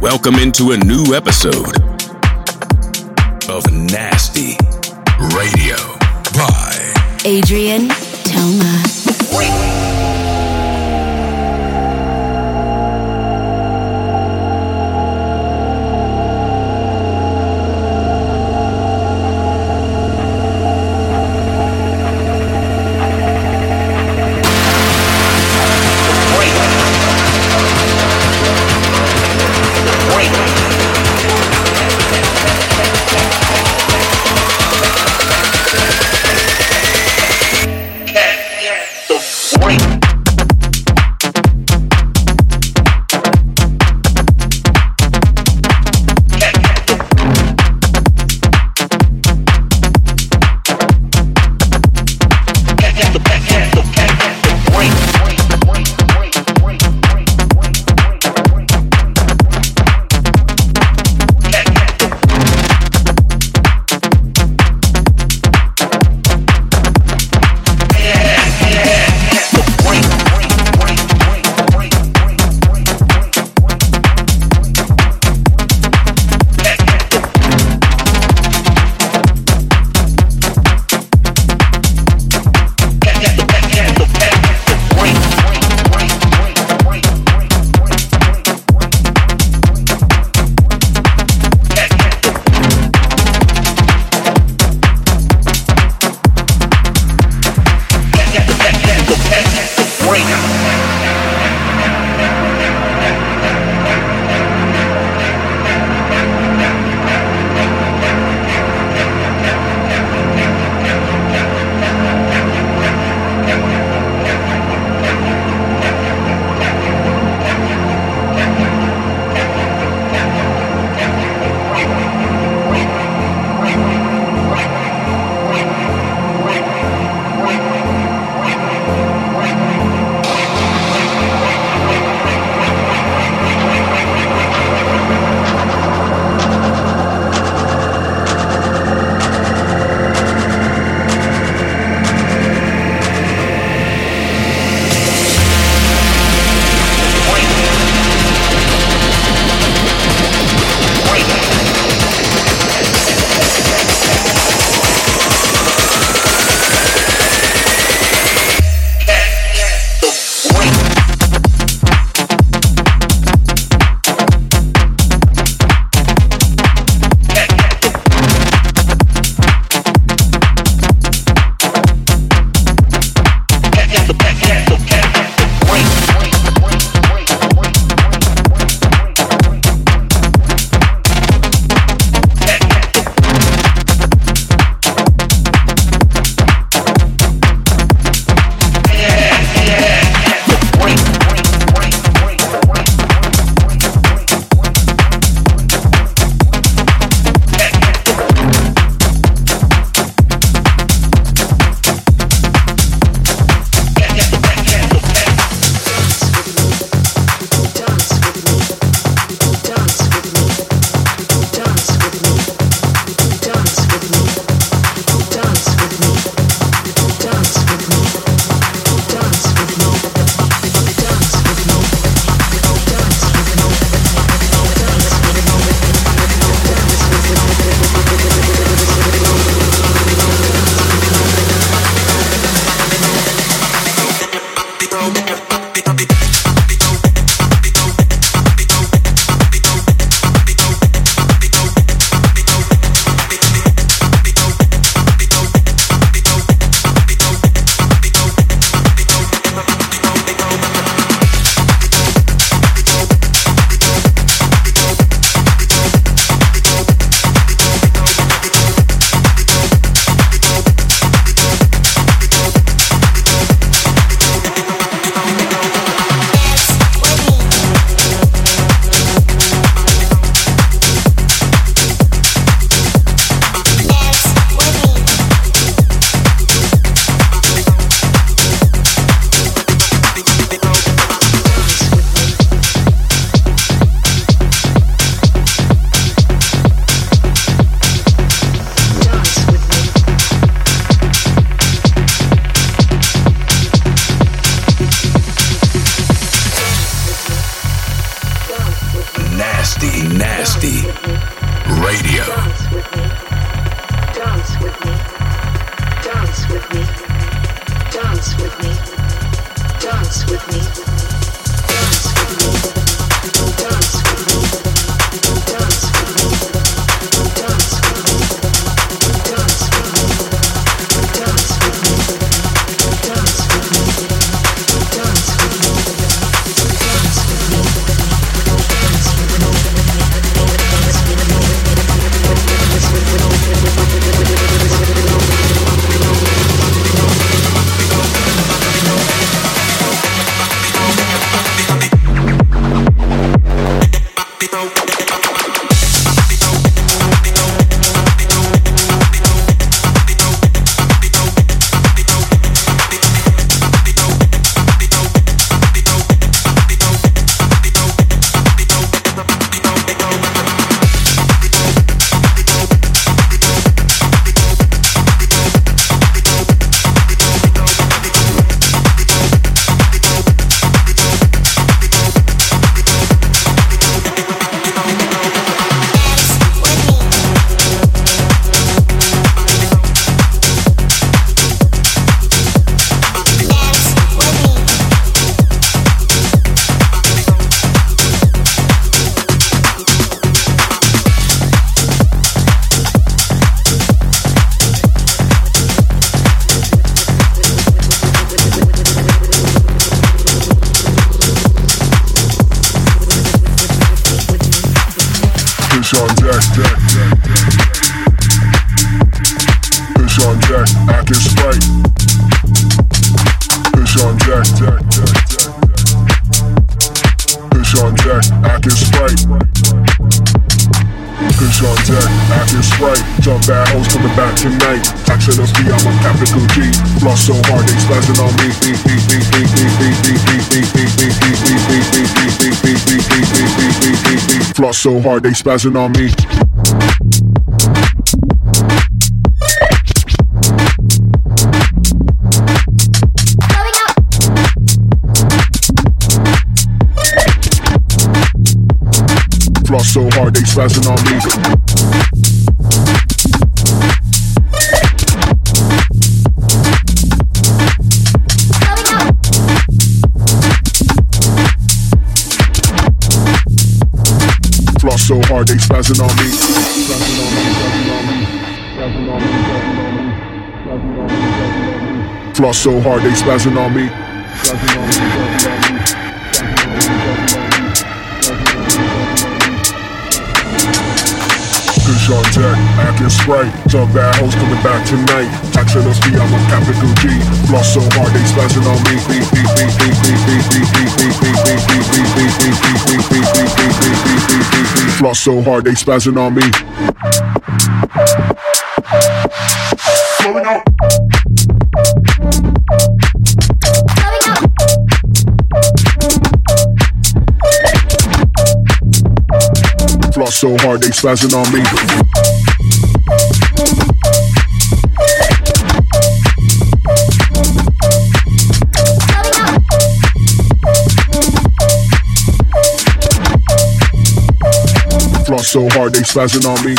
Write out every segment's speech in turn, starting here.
Welcome into a new episode of Nasty Radio by Adrien Toma. So hard they spazzing on me. Floss so hard they spazzing on me. Hard they spazzing on me. Floss so hard they spazzing on me. Acting sprite. Some bad hoes coming back tonight. Action us I'm a capital G. Floss so hard they spazzing on me. Floss so hard they spazzing on me. Floss so hard they spazzing on me. So hard they spazzing on me.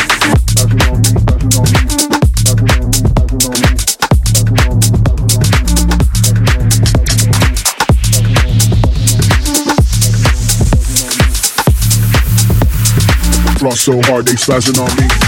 Floss so hard they spazzing on me.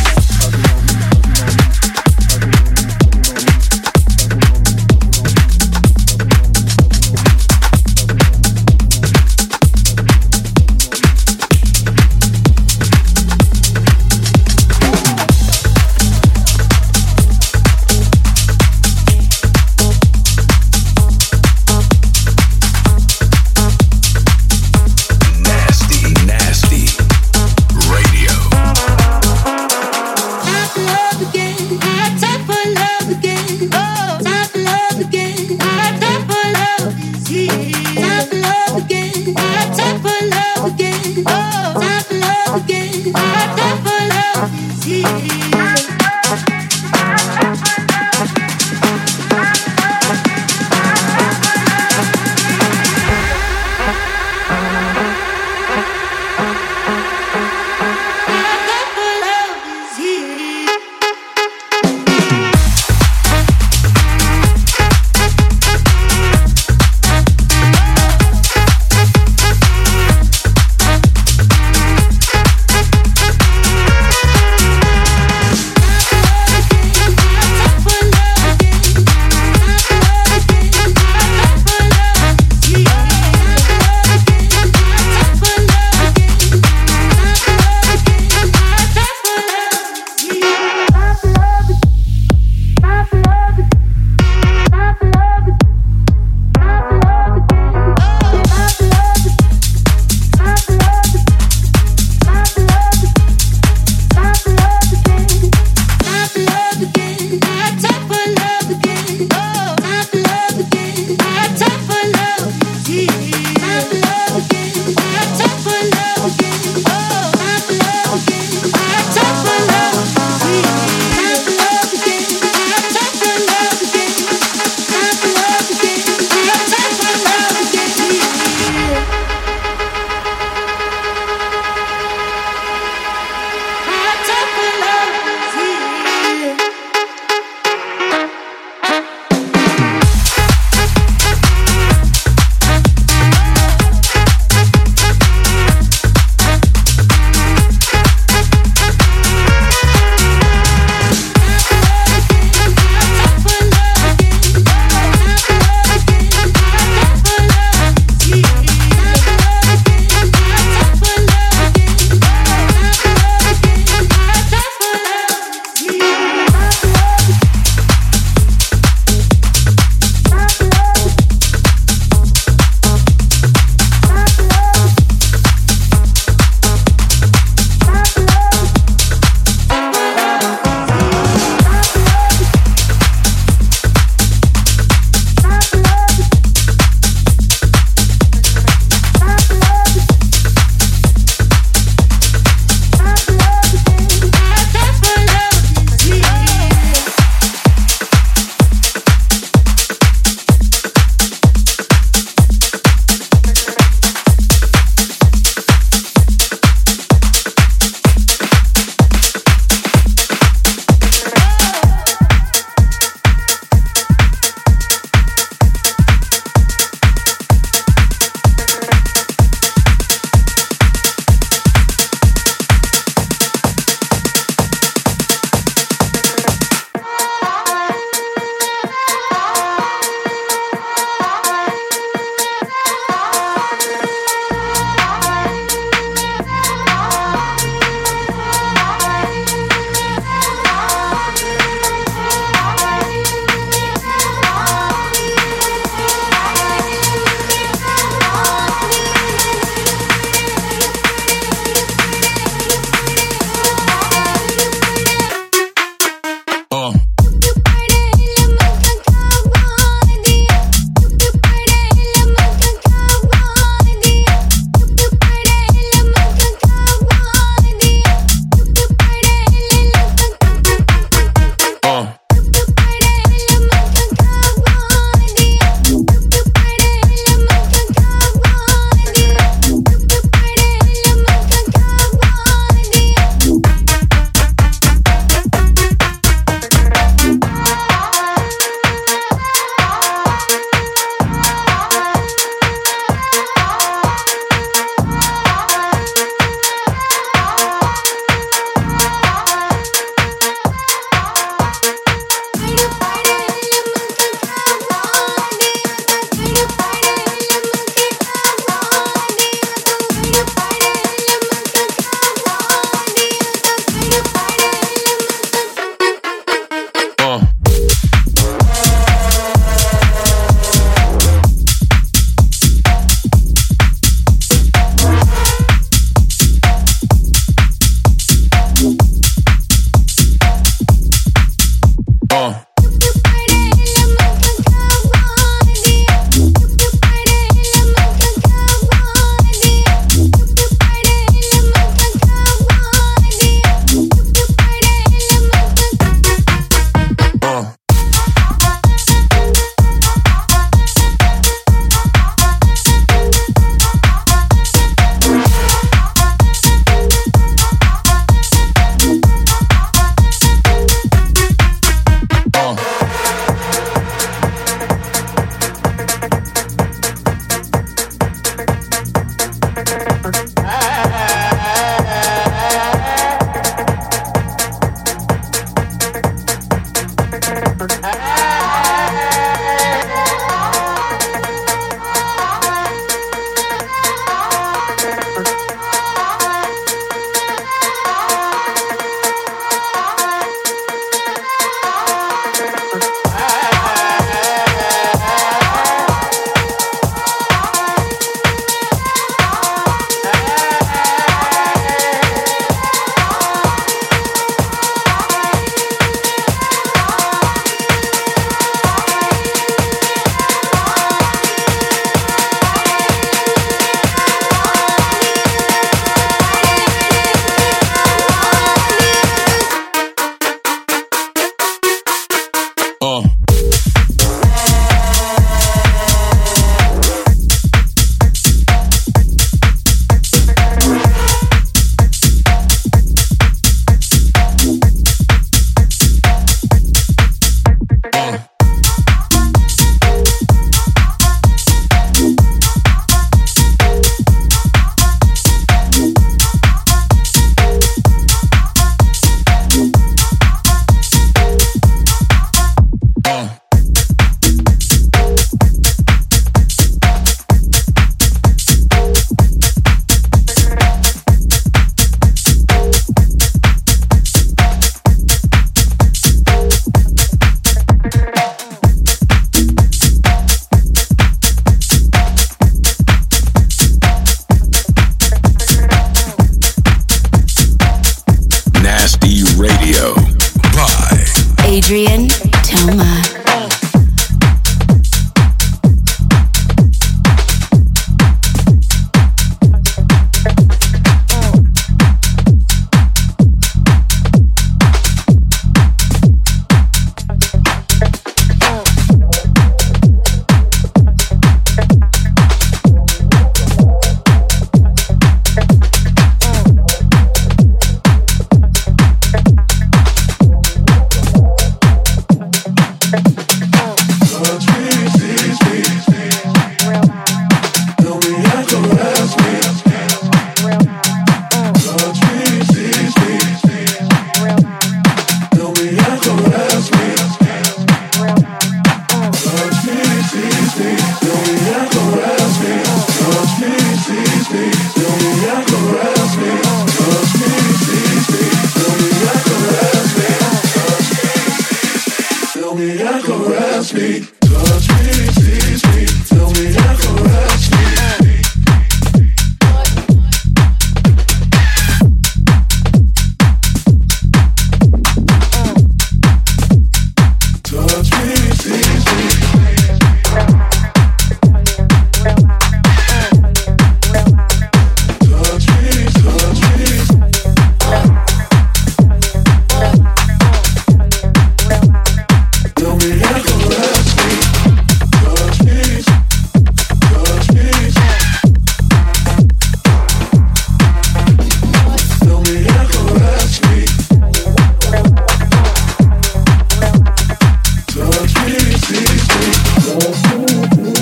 What this is.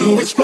To explode.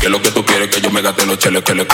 que lo que tú quieres que yo me gaste los cheles que le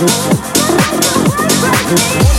Thank you.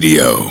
Radio.